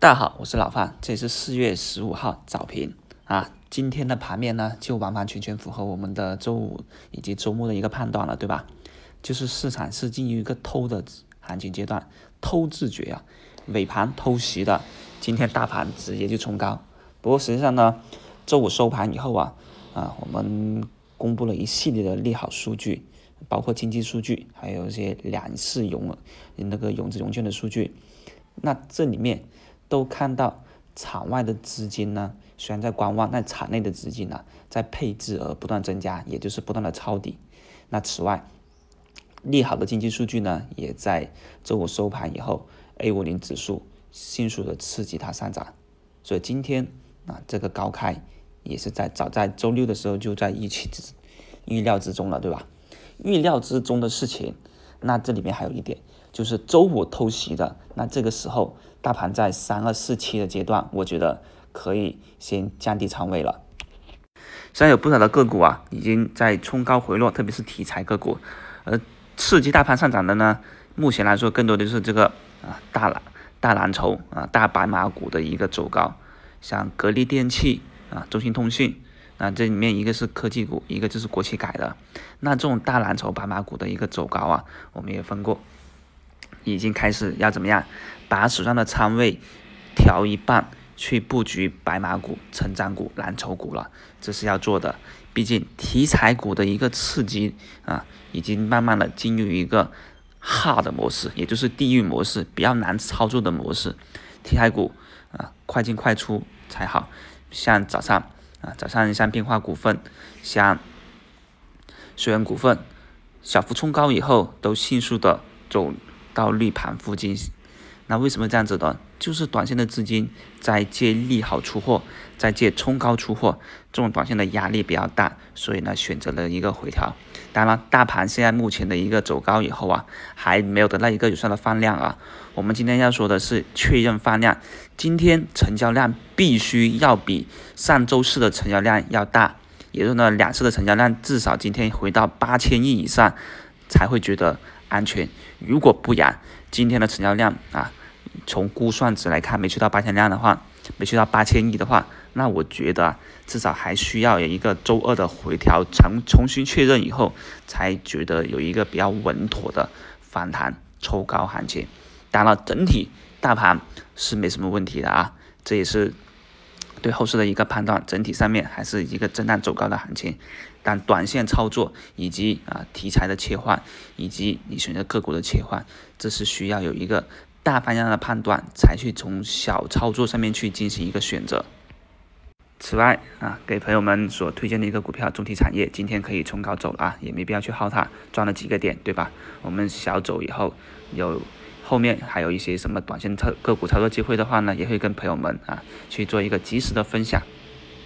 大家好，我是老范，这是四月十五号早评啊。今天的盘面呢，就完完全全符合我们的周五以及周末的一个判断了，对吧？就是市场是进入一个偷的行情阶段，偷自觉啊，尾盘偷袭的，今天大盘直接就冲高。不过实际上呢，周五收盘以后啊，啊，我们公布了一系列的利好数据，包括经济数据，还有一些两市融那个融资融券的数据，那这里面。都看到场外的资金呢，虽然在观望，但场内的资金呢，在配置而不断增加，也就是不断的抄底。那此外，利好的经济数据呢，也在周五收盘以后，A 五零指数迅速的刺激它上涨。所以今天啊，这个高开也是在早在周六的时候就在预期之预料之中了，对吧？预料之中的事情，那这里面还有一点。就是周五偷袭的，那这个时候大盘在三二四七的阶段，我觉得可以先降低仓位了。虽然有不少的个股啊已经在冲高回落，特别是题材个股，而刺激大盘上涨的呢，目前来说更多的是这个啊大蓝大蓝筹啊大白马股的一个走高，像格力电器啊中兴通讯那这里面一个是科技股，一个就是国企改的，那这种大蓝筹白马股的一个走高啊，我们也分过。已经开始要怎么样，把手上的仓位调一半去布局白马股、成长股、蓝筹股了，这是要做的。毕竟题材股的一个刺激啊，已经慢慢的进入一个 hard 模式，也就是地狱模式，比较难操作的模式。题材股啊，快进快出才好。像早上啊，早上像变化股份、像水源股份，小幅冲高以后，都迅速的走。到绿盘附近，那为什么这样子的？就是短线的资金在借利好出货，在借冲高出货，这种短线的压力比较大，所以呢选择了一个回调。当然，大盘现在目前的一个走高以后啊，还没有得到一个有效的放量啊。我们今天要说的是确认放量，今天成交量必须要比上周四的成交量要大，也就是呢两次的成交量至少今天回到八千亿以上，才会觉得。安全，如果不然，今天的成交量啊，从估算值来看，没去到八千量的话，没去到八千亿的话，那我觉得至少还需要有一个周二的回调，重重新确认以后，才觉得有一个比较稳妥的反弹抽高行情。当然了，整体大盘是没什么问题的啊，这也是。对后市的一个判断，整体上面还是一个震荡走高的行情，但短线操作以及啊题材的切换，以及你选择个股的切换，这是需要有一个大方向的判断，才去从小操作上面去进行一个选择。此外啊，给朋友们所推荐的一个股票中体产业，今天可以冲高走了啊，也没必要去耗它，赚了几个点，对吧？我们小走以后有。后面还有一些什么短线操个股操作机会的话呢，也会跟朋友们啊去做一个及时的分享。